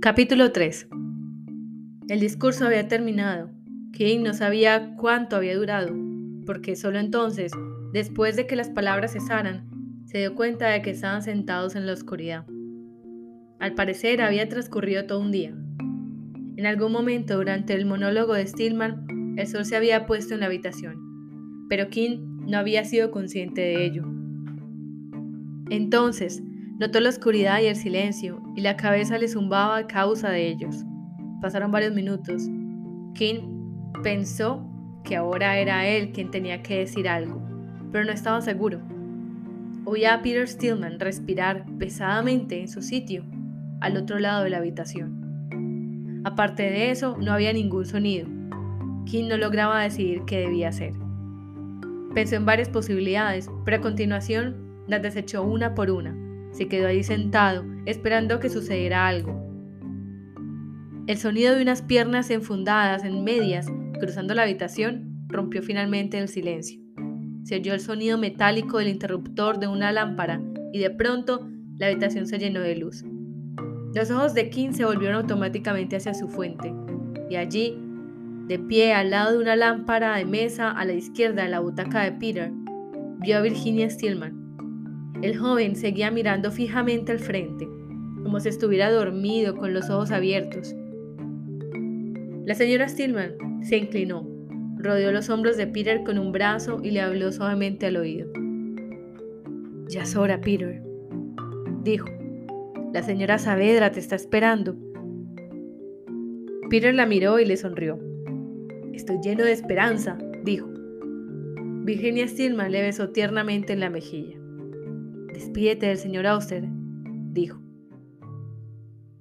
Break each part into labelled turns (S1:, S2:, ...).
S1: Capítulo 3 El discurso había terminado. King no sabía cuánto había durado, porque solo entonces, después de que las palabras cesaran, se dio cuenta de que estaban sentados en la oscuridad. Al parecer había transcurrido todo un día. En algún momento durante el monólogo de Stillman, el sol se había puesto en la habitación, pero King no había sido consciente de ello. Entonces, notó la oscuridad y el silencio, y la cabeza le zumbaba a causa de ellos. Pasaron varios minutos. King pensó que ahora era él quien tenía que decir algo, pero no estaba seguro. Oía a Peter Stillman respirar pesadamente en su sitio, al otro lado de la habitación. Aparte de eso, no había ningún sonido. King no lograba decidir qué debía hacer. Pensó en varias posibilidades, pero a continuación las desechó una por una. Se quedó ahí sentado, esperando que sucediera algo. El sonido de unas piernas enfundadas en medias cruzando la habitación rompió finalmente el silencio. Se oyó el sonido metálico del interruptor de una lámpara y de pronto la habitación se llenó de luz. Los ojos de King se volvieron automáticamente hacia su fuente y allí, de pie al lado de una lámpara de mesa a la izquierda de la butaca de Peter, vio a Virginia Stillman. El joven seguía mirando fijamente al frente, como si estuviera dormido con los ojos abiertos. La señora Stillman se inclinó Rodeó los hombros de Peter con un brazo y le habló suavemente al oído. Ya es hora, Peter, dijo. La señora Saavedra te está esperando. Peter la miró y le sonrió. Estoy lleno de esperanza, dijo. Virginia Stillman le besó tiernamente en la mejilla. Despídete del señor Auster, dijo.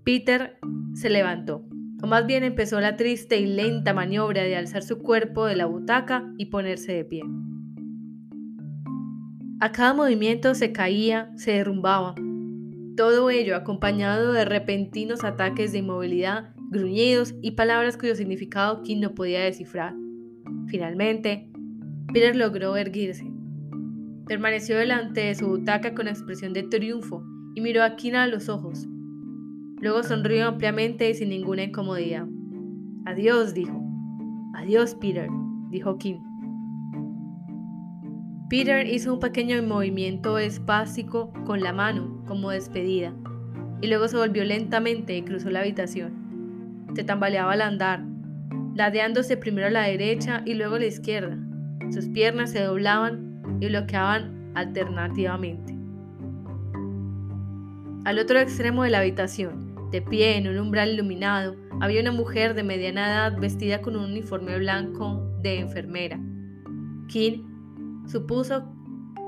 S1: Peter se levantó o más bien empezó la triste y lenta maniobra de alzar su cuerpo de la butaca y ponerse de pie. A cada movimiento se caía, se derrumbaba. Todo ello acompañado de repentinos ataques de inmovilidad, gruñidos y palabras cuyo significado King no podía descifrar. Finalmente, Peter logró erguirse. Permaneció delante de su butaca con expresión de triunfo y miró a King a los ojos, Luego sonrió ampliamente y sin ninguna incomodidad. Adiós, dijo. Adiós, Peter, dijo Kim. Peter hizo un pequeño movimiento espástico con la mano, como despedida, y luego se volvió lentamente y cruzó la habitación. Se tambaleaba al andar, ladeándose primero a la derecha y luego a la izquierda. Sus piernas se doblaban y bloqueaban alternativamente. Al otro extremo de la habitación, de pie en un umbral iluminado, había una mujer de mediana edad vestida con un uniforme blanco de enfermera. King supuso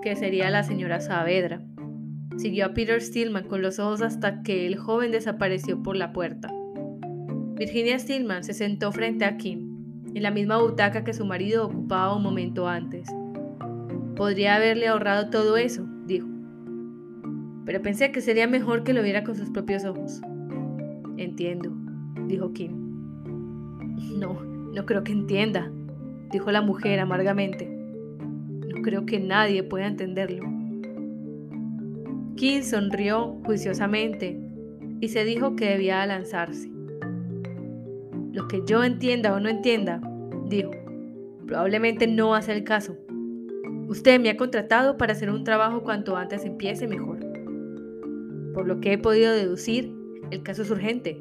S1: que sería la señora Saavedra. Siguió a Peter Stillman con los ojos hasta que el joven desapareció por la puerta. Virginia Stillman se sentó frente a Kim, en la misma butaca que su marido ocupaba un momento antes. Podría haberle ahorrado todo eso, dijo. Pero pensé que sería mejor que lo viera con sus propios ojos. Entiendo, dijo Kim. No, no creo que entienda, dijo la mujer amargamente. No creo que nadie pueda entenderlo. Kim sonrió juiciosamente y se dijo que debía lanzarse. Lo que yo entienda o no entienda, dijo, probablemente no hace el caso. Usted me ha contratado para hacer un trabajo cuanto antes empiece mejor. Por lo que he podido deducir, el caso es urgente.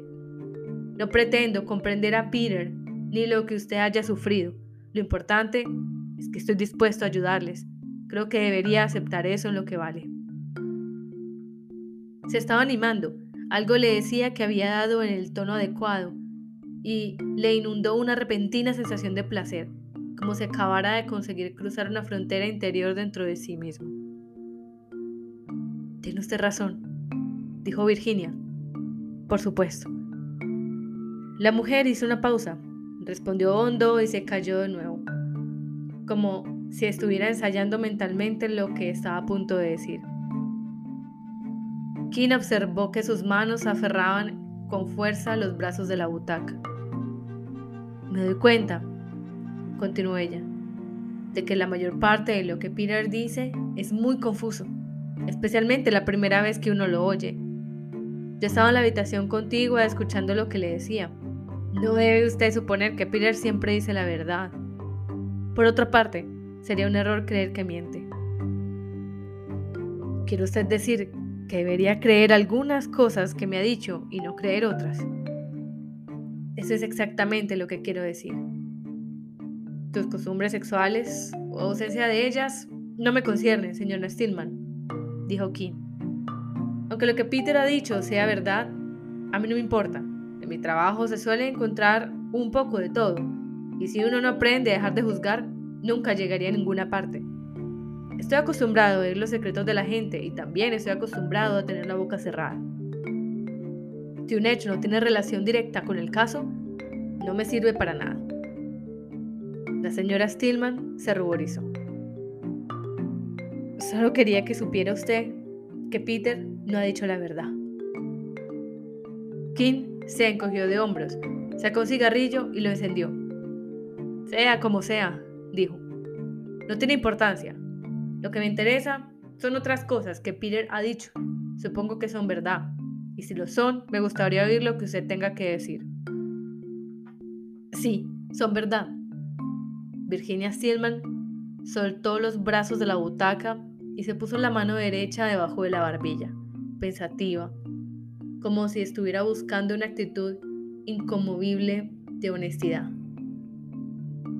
S1: No pretendo comprender a Peter ni lo que usted haya sufrido. Lo importante es que estoy dispuesto a ayudarles. Creo que debería aceptar eso en lo que vale. Se estaba animando. Algo le decía que había dado en el tono adecuado y le inundó una repentina sensación de placer, como si acabara de conseguir cruzar una frontera interior dentro de sí mismo. Tiene usted razón, dijo Virginia, por supuesto. La mujer hizo una pausa, respondió hondo y se cayó de nuevo, como si estuviera ensayando mentalmente lo que estaba a punto de decir. King observó que sus manos aferraban con fuerza los brazos de la butaca. Me doy cuenta, continuó ella, de que la mayor parte de lo que Peter dice es muy confuso, especialmente la primera vez que uno lo oye. Yo estaba en la habitación contigua escuchando lo que le decía. No debe usted suponer que Peter siempre dice la verdad. Por otra parte, sería un error creer que miente. ¿Quiere usted decir que debería creer algunas cosas que me ha dicho y no creer otras? Eso es exactamente lo que quiero decir. Tus costumbres sexuales o ausencia de ellas no me conciernen, señor Stillman, dijo King. Aunque lo que Peter ha dicho sea verdad, a mí no me importa. En mi trabajo se suele encontrar un poco de todo, y si uno no aprende a dejar de juzgar, nunca llegaría a ninguna parte. Estoy acostumbrado a oír los secretos de la gente y también estoy acostumbrado a tener la boca cerrada. Si un hecho no tiene relación directa con el caso, no me sirve para nada. La señora Stillman se ruborizó. Solo quería que supiera usted que Peter no ha dicho la verdad. King se encogió de hombros, sacó un cigarrillo y lo encendió. Sea como sea, dijo. No tiene importancia. Lo que me interesa son otras cosas que Peter ha dicho. Supongo que son verdad y si lo son, me gustaría oír lo que usted tenga que decir. Sí, son verdad. Virginia Stillman soltó los brazos de la butaca y se puso la mano derecha debajo de la barbilla, pensativa, como si estuviera buscando una actitud inconmovible de honestidad.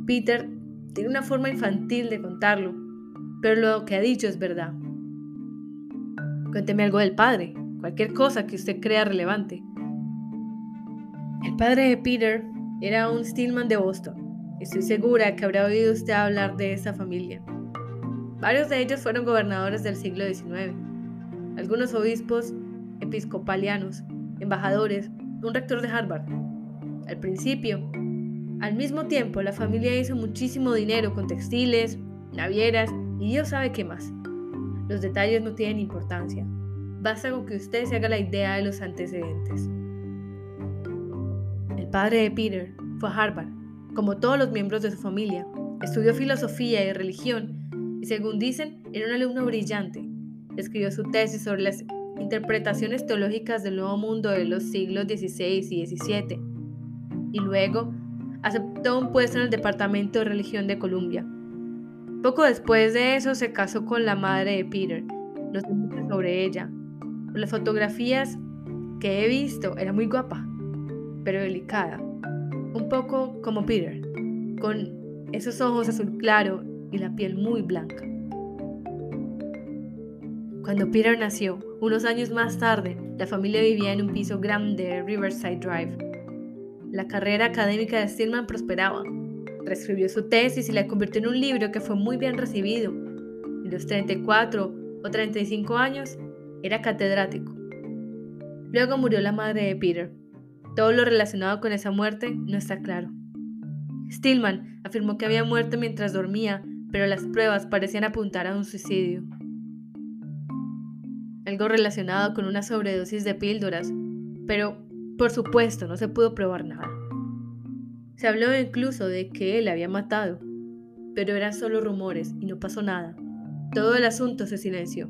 S1: Peter tiene una forma infantil de contarlo, pero lo que ha dicho es verdad. Cuénteme algo del padre, cualquier cosa que usted crea relevante. El padre de Peter era un Stillman de Boston. Estoy segura que habrá oído usted hablar de esa familia. Varios de ellos fueron gobernadores del siglo XIX, algunos obispos episcopalianos, embajadores, un rector de Harvard. Al principio, al mismo tiempo, la familia hizo muchísimo dinero con textiles, navieras y Dios sabe qué más. Los detalles no tienen importancia. Basta con que usted se haga la idea de los antecedentes. El padre de Peter fue a Harvard, como todos los miembros de su familia. Estudió filosofía y religión y según dicen era un alumno brillante. Escribió su tesis sobre las interpretaciones teológicas del Nuevo Mundo de los siglos XVI y XVII. Y luego aceptó un puesto en el Departamento de Religión de Columbia. Poco después de eso se casó con la madre de Peter. No sé sobre ella, las fotografías que he visto era muy guapa, pero delicada, un poco como Peter, con esos ojos azul claro y la piel muy blanca. Cuando Peter nació, unos años más tarde, la familia vivía en un piso grande de Riverside Drive. La carrera académica de Stillman prosperaba. Reescribió su tesis y la convirtió en un libro que fue muy bien recibido. En los 34 o 35 años, era catedrático. Luego murió la madre de Peter. Todo lo relacionado con esa muerte no está claro. Stillman afirmó que había muerto mientras dormía, pero las pruebas parecían apuntar a un suicidio. Algo relacionado con una sobredosis de píldoras, pero por supuesto no se pudo probar nada. Se habló incluso de que él había matado, pero eran solo rumores y no pasó nada. Todo el asunto se silenció.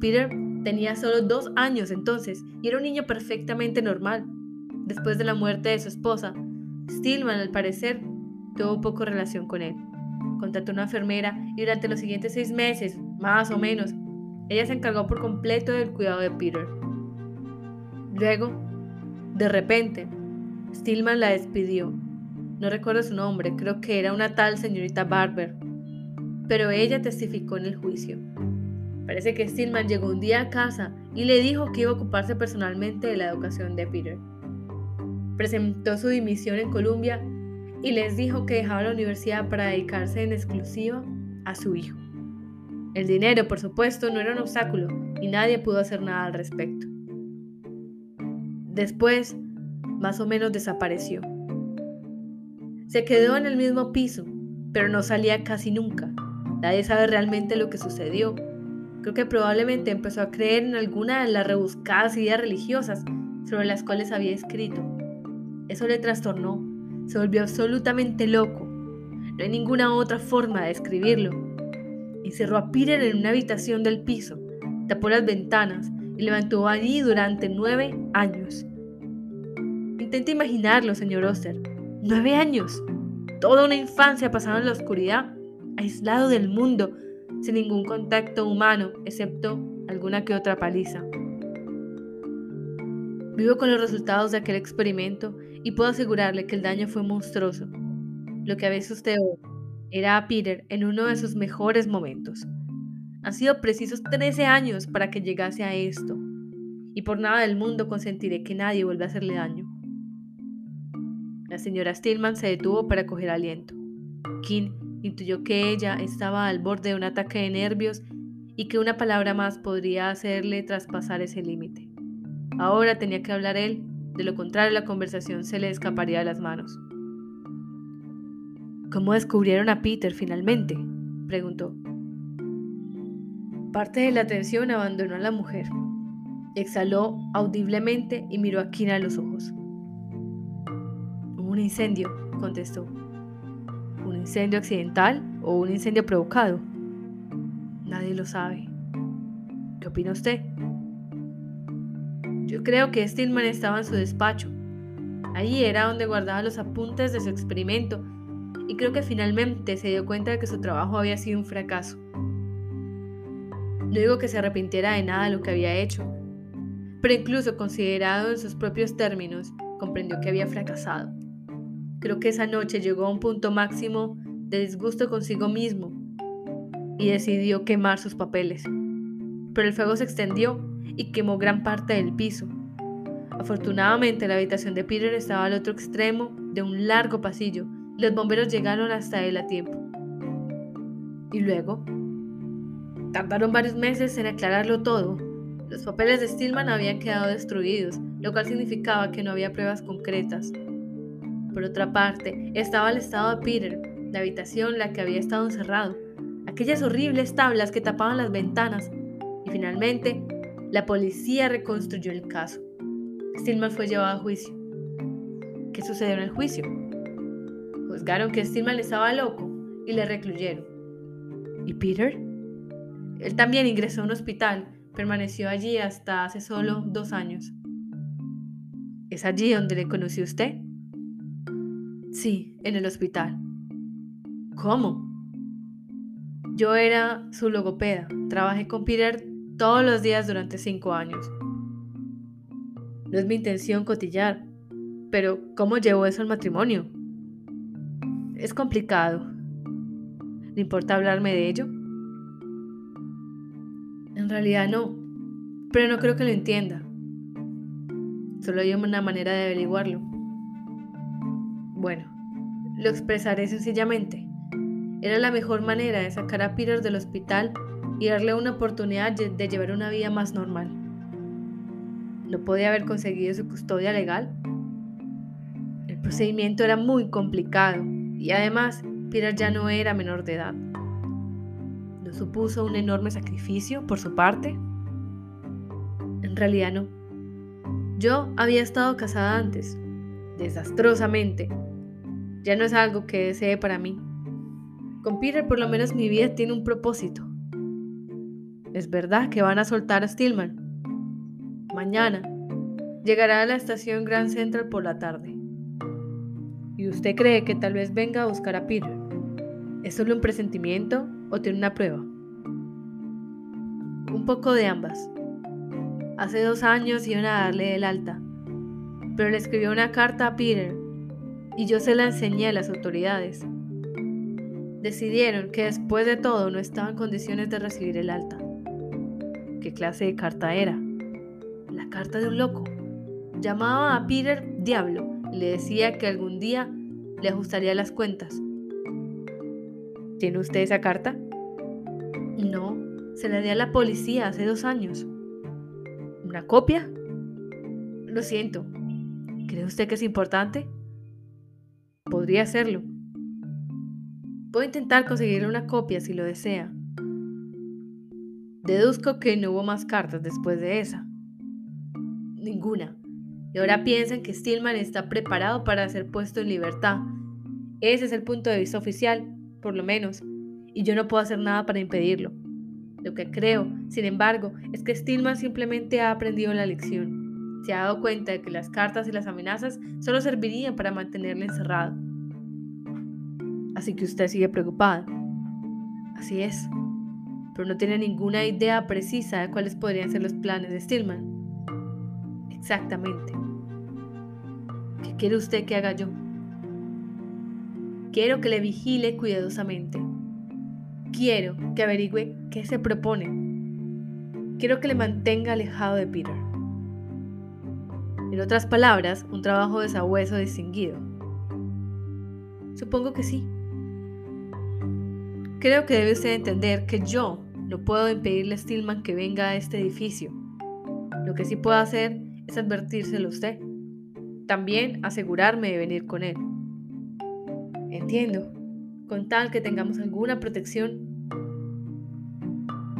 S1: Peter tenía solo dos años entonces y era un niño perfectamente normal. Después de la muerte de su esposa, Stillman al parecer tuvo poco relación con él. Contrató una enfermera y durante los siguientes seis meses, más o menos, ella se encargó por completo del cuidado de Peter. Luego, de repente, Stillman la despidió. No recuerdo su nombre, creo que era una tal señorita Barber, pero ella testificó en el juicio. Parece que Stillman llegó un día a casa y le dijo que iba a ocuparse personalmente de la educación de Peter. Presentó su dimisión en Columbia y les dijo que dejaba la universidad para dedicarse en exclusiva a su hijo. El dinero, por supuesto, no era un obstáculo y nadie pudo hacer nada al respecto. Después, más o menos desapareció. Se quedó en el mismo piso, pero no salía casi nunca. Nadie sabe realmente lo que sucedió Creo que probablemente empezó a creer en alguna de las rebuscadas ideas religiosas sobre las cuales había escrito. Eso le trastornó, se volvió absolutamente loco. No hay ninguna otra forma de escribirlo. Encerró a Peter en una habitación del piso, tapó las ventanas y levantó allí durante nueve años. Intente imaginarlo, señor Oster. Nueve años. Toda una infancia pasada en la oscuridad, aislado del mundo, sin ningún contacto humano, excepto alguna que otra paliza. Vivo con los resultados de aquel experimento y puedo asegurarle que el daño fue monstruoso. Lo que había hoy era a Peter en uno de sus mejores momentos. Han sido precisos 13 años para que llegase a esto, y por nada del mundo consentiré que nadie vuelva a hacerle daño. La señora Stillman se detuvo para coger aliento. King intuyó que ella estaba al borde de un ataque de nervios y que una palabra más podría hacerle traspasar ese límite. Ahora tenía que hablar él, de lo contrario la conversación se le escaparía de las manos. ¿Cómo descubrieron a Peter finalmente? preguntó. Parte de la atención abandonó a la mujer. Exhaló audiblemente y miró a Kina a los ojos. Un incendio, contestó. ¿Un incendio accidental o un incendio provocado? Nadie lo sabe. ¿Qué opina usted? Yo creo que Stillman estaba en su despacho. Allí era donde guardaba los apuntes de su experimento y creo que finalmente se dio cuenta de que su trabajo había sido un fracaso. No digo que se arrepintiera de nada lo que había hecho, pero incluso considerado en sus propios términos, comprendió que había fracasado. Creo que esa noche llegó a un punto máximo de disgusto consigo mismo y decidió quemar sus papeles. Pero el fuego se extendió y quemó gran parte del piso. Afortunadamente la habitación de Peter estaba al otro extremo de un largo pasillo los bomberos llegaron hasta él a tiempo. Y luego, Tardaron varios meses en aclararlo todo. Los papeles de Stillman habían quedado destruidos, lo cual significaba que no había pruebas concretas. Por otra parte, estaba el estado de Peter, la habitación en la que había estado encerrado, aquellas horribles tablas que tapaban las ventanas, y finalmente, la policía reconstruyó el caso. Stillman fue llevado a juicio. ¿Qué sucedió en el juicio? Juzgaron que Stillman estaba loco y le recluyeron. ¿Y Peter? Él también ingresó a un hospital, permaneció allí hasta hace solo dos años. ¿Es allí donde le conoció usted? Sí, en el hospital. ¿Cómo? Yo era su logopeda. Trabajé con Peter todos los días durante cinco años. No es mi intención cotillar, pero ¿cómo llevó eso al matrimonio? Es complicado. ¿Le importa hablarme de ello? En realidad no, pero no creo que lo entienda. Solo hay una manera de averiguarlo. Bueno, lo expresaré sencillamente. Era la mejor manera de sacar a Peter del hospital y darle una oportunidad de llevar una vida más normal. ¿No podía haber conseguido su custodia legal? El procedimiento era muy complicado y además Peter ya no era menor de edad supuso un enorme sacrificio por su parte? En realidad no. Yo había estado casada antes, desastrosamente. Ya no es algo que desee para mí. Con Peter por lo menos mi vida tiene un propósito. Es verdad que van a soltar a Stillman. Mañana llegará a la estación Grand Central por la tarde. ¿Y usted cree que tal vez venga a buscar a Peter? ¿Es solo un presentimiento o tiene una prueba? Un poco de ambas. Hace dos años iban a darle el alta, pero le escribió una carta a Peter y yo se la enseñé a las autoridades. Decidieron que después de todo no estaba en condiciones de recibir el alta. ¿Qué clase de carta era? La carta de un loco. Llamaba a Peter Diablo y le decía que algún día le ajustaría las cuentas. ¿Tiene usted esa carta? No, se la di a la policía hace dos años. ¿Una copia? Lo siento. ¿Cree usted que es importante? Podría hacerlo. Puedo intentar conseguirle una copia si lo desea. Deduzco que no hubo más cartas después de esa. Ninguna. Y ahora piensan que Stillman está preparado para ser puesto en libertad Ese es el punto de vista oficial, por lo menos, y yo no puedo hacer nada para impedirlo. Lo que creo, sin embargo, es que Stillman simplemente ha aprendido la lección. Se ha dado cuenta de que las cartas y las amenazas solo servirían para mantenerle encerrado. Así que usted sigue preocupada. Así es. Pero no tiene ninguna idea precisa de cuáles podrían ser los planes de Stillman. Exactamente. ¿Qué quiere usted que haga yo? Quiero que le vigile cuidadosamente. Quiero que averigüe qué se propone. Quiero que le mantenga alejado de Peter. En otras palabras, un trabajo de sabueso distinguido. Supongo que sí. Creo que debe usted entender que yo no puedo impedirle a Stillman que venga a este edificio. Lo que sí puedo hacer es advertírselo a usted. También asegurarme de venir con él. Entiendo. Con tal que tengamos alguna protección.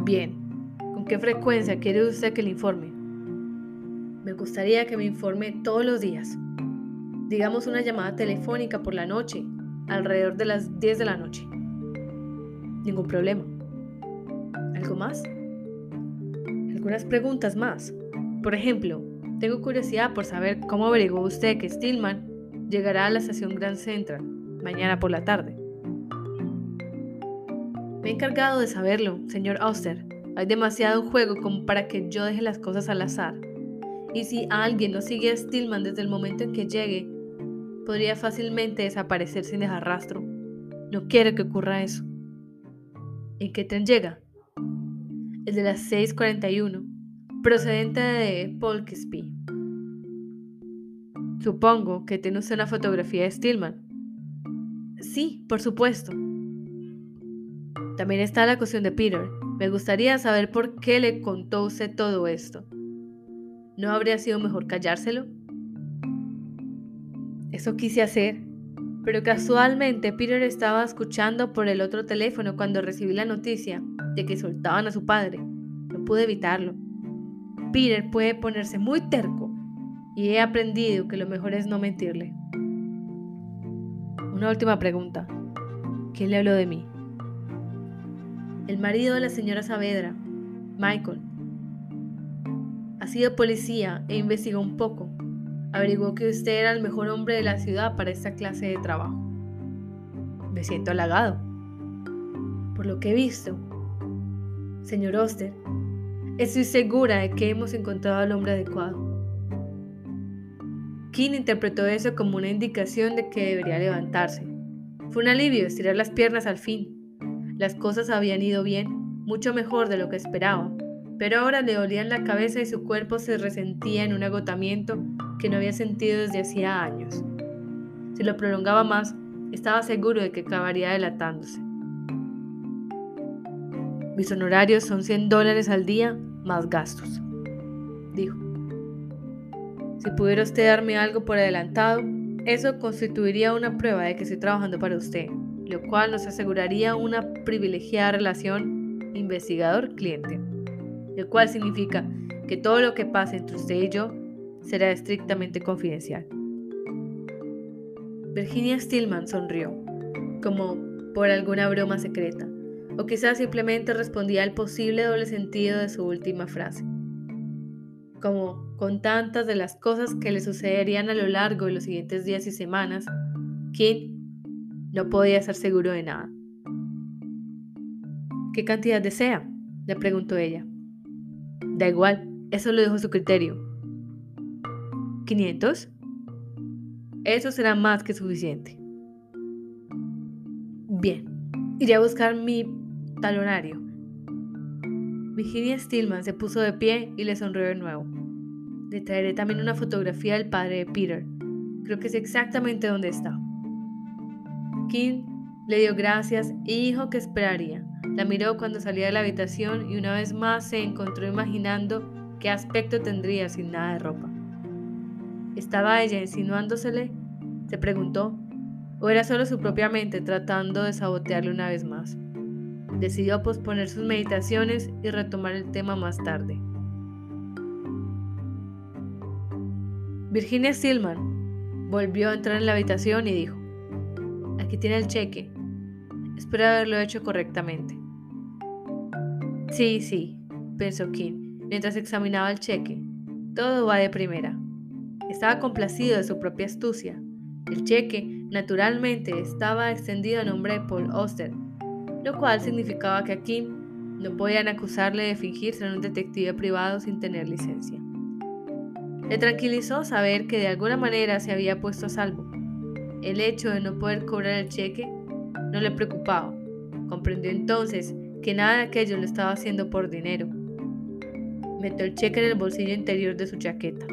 S1: Bien. ¿Con qué frecuencia quiere usted que le informe? Me gustaría que me informe todos los días. Digamos una llamada telefónica por la noche, alrededor de las 10 de la noche. Ningún problema. ¿Algo más? Algunas preguntas más. Por ejemplo, tengo curiosidad por saber cómo averiguó usted que Stillman llegará a la estación Grand Central mañana por la tarde. Me he encargado de saberlo, señor Auster. Hay demasiado juego como para que yo deje las cosas al azar. Y si alguien no sigue a Stillman desde el momento en que llegue, podría fácilmente desaparecer sin dejar rastro. No quiero que ocurra eso. ¿En qué tren llega? El de las 6.41, procedente de Polkesby. Supongo que tiene usted una fotografía de Stillman. Sí, por supuesto. También está la cuestión de Peter. Me gustaría saber por qué le contó usted todo esto. ¿No habría sido mejor callárselo? Eso quise hacer, pero casualmente Peter estaba escuchando por el otro teléfono cuando recibí la noticia de que soltaban a su padre. No pude evitarlo. Peter puede ponerse muy terco y he aprendido que lo mejor es no mentirle. Una última pregunta. ¿Quién le habló de mí? El marido de la señora Saavedra, Michael. Ha sido policía e investigó un poco. Averiguó que usted era el mejor hombre de la ciudad para esta clase de trabajo. Me siento halagado. Por lo que he visto, señor Oster, estoy segura de que hemos encontrado al hombre adecuado. King interpretó eso como una indicación de que debería levantarse. Fue un alivio estirar las piernas al fin. Las cosas habían ido bien, mucho mejor de lo que esperaba, pero ahora le dolían la cabeza y su cuerpo se resentía en un agotamiento que no había sentido desde hacía años. Si lo prolongaba más, estaba seguro de que acabaría delatándose. Mis honorarios son 100 dólares al día más gastos, dijo. Si pudiera usted darme algo por adelantado, eso constituiría una prueba de que estoy trabajando para usted, lo cual nos aseguraría una privilegiada relación investigador-cliente, lo cual significa que todo lo que pase entre usted y yo será estrictamente confidencial. Virginia Stillman sonrió, como por alguna broma secreta, o quizás simplemente respondía al posible doble sentido de su última frase como con tantas de las cosas que le sucederían a lo largo de los siguientes días y semanas, King no podía estar seguro de nada. ¿Qué cantidad desea? le preguntó ella. Da igual, eso lo dejo su criterio. ¿500? Eso será más que suficiente. Bien, iré a buscar mi talonario. Virginia Stillman se puso de pie y le sonrió de nuevo. Le traeré también una fotografía del padre de Peter. Creo que es exactamente donde está. King le dio gracias y dijo que esperaría. La miró cuando salía de la habitación y una vez más se encontró imaginando qué aspecto tendría sin nada de ropa. ¿Estaba ella insinuándosele? Se preguntó. ¿O era solo su propia mente tratando de sabotearle una vez más? decidió posponer sus meditaciones y retomar el tema más tarde. Virginia Stillman volvió a entrar en la habitación y dijo, ¿A aquí tiene el cheque. Espero haberlo hecho correctamente. Sí, sí, pensó Kim, mientras examinaba el cheque. Todo va de primera. Estaba complacido de su propia astucia. El cheque, naturalmente, estaba extendido a nombre de Paul Oster, lo cual significaba que a Kim no podían acusarle de fingir ser un detective privado sin tener licencia. Le tranquilizó saber que de alguna manera se había puesto a salvo. El hecho de no poder cobrar el cheque no le preocupaba. Comprendió entonces que nada de aquello lo estaba haciendo por dinero. Metió el cheque en el bolsillo interior de su chaqueta.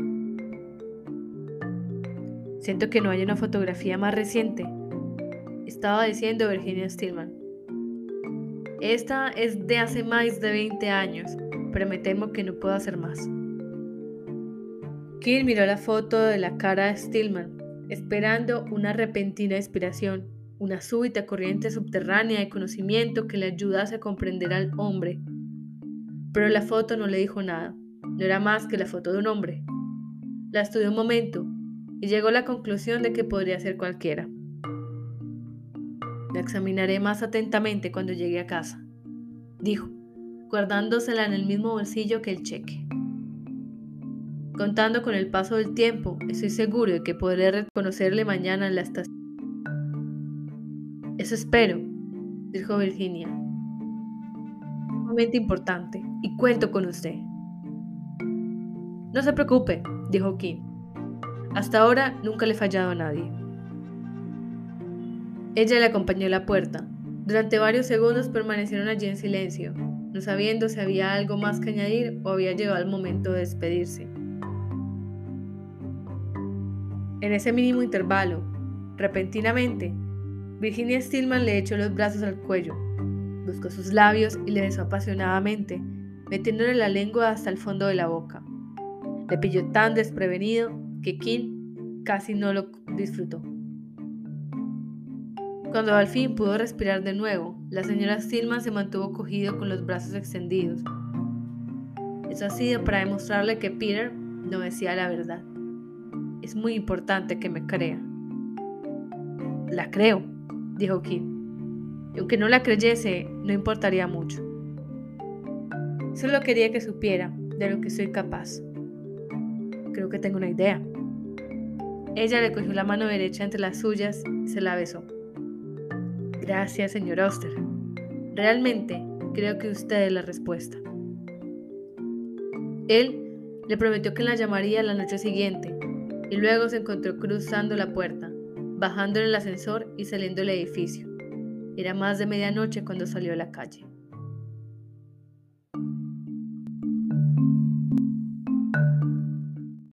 S1: Siento que no hay una fotografía más reciente, estaba diciendo Virginia Stillman. Esta es de hace más de 20 años, pero me temo que no puedo hacer más. Kim miró la foto de la cara de Stillman, esperando una repentina inspiración, una súbita corriente subterránea de conocimiento que le ayudase a comprender al hombre. Pero la foto no le dijo nada, no era más que la foto de un hombre. La estudió un momento y llegó a la conclusión de que podría ser cualquiera. La examinaré más atentamente cuando llegue a casa, dijo, guardándosela en el mismo bolsillo que el cheque. Contando con el paso del tiempo, estoy seguro de que podré reconocerle mañana en la estación. Espero, dijo Virginia. Un momento importante, y cuento con usted. No se preocupe, dijo Kim. Hasta ahora nunca le he fallado a nadie. Ella le acompañó a la puerta. Durante varios segundos permanecieron allí en silencio, no sabiendo si había algo más que añadir o había llegado el momento de despedirse. En ese mínimo intervalo, repentinamente, Virginia Stillman le echó los brazos al cuello, buscó sus labios y le besó apasionadamente, metiéndole la lengua hasta el fondo de la boca. Le pilló tan desprevenido que Kim casi no lo disfrutó. Cuando al fin pudo respirar de nuevo, la señora Stillman se mantuvo cogido con los brazos extendidos. Eso ha sido para demostrarle que Peter no decía la verdad. Es muy importante que me crea. La creo, dijo Kim. Y aunque no la creyese, no importaría mucho. Solo quería que supiera de lo que soy capaz. Creo que tengo una idea. Ella le cogió la mano derecha entre las suyas y se la besó. Gracias, señor Oster. Realmente creo que usted es la respuesta. Él le prometió que la llamaría la noche siguiente y luego se encontró cruzando la puerta, bajando en el ascensor y saliendo del edificio. Era más de medianoche cuando salió a la calle.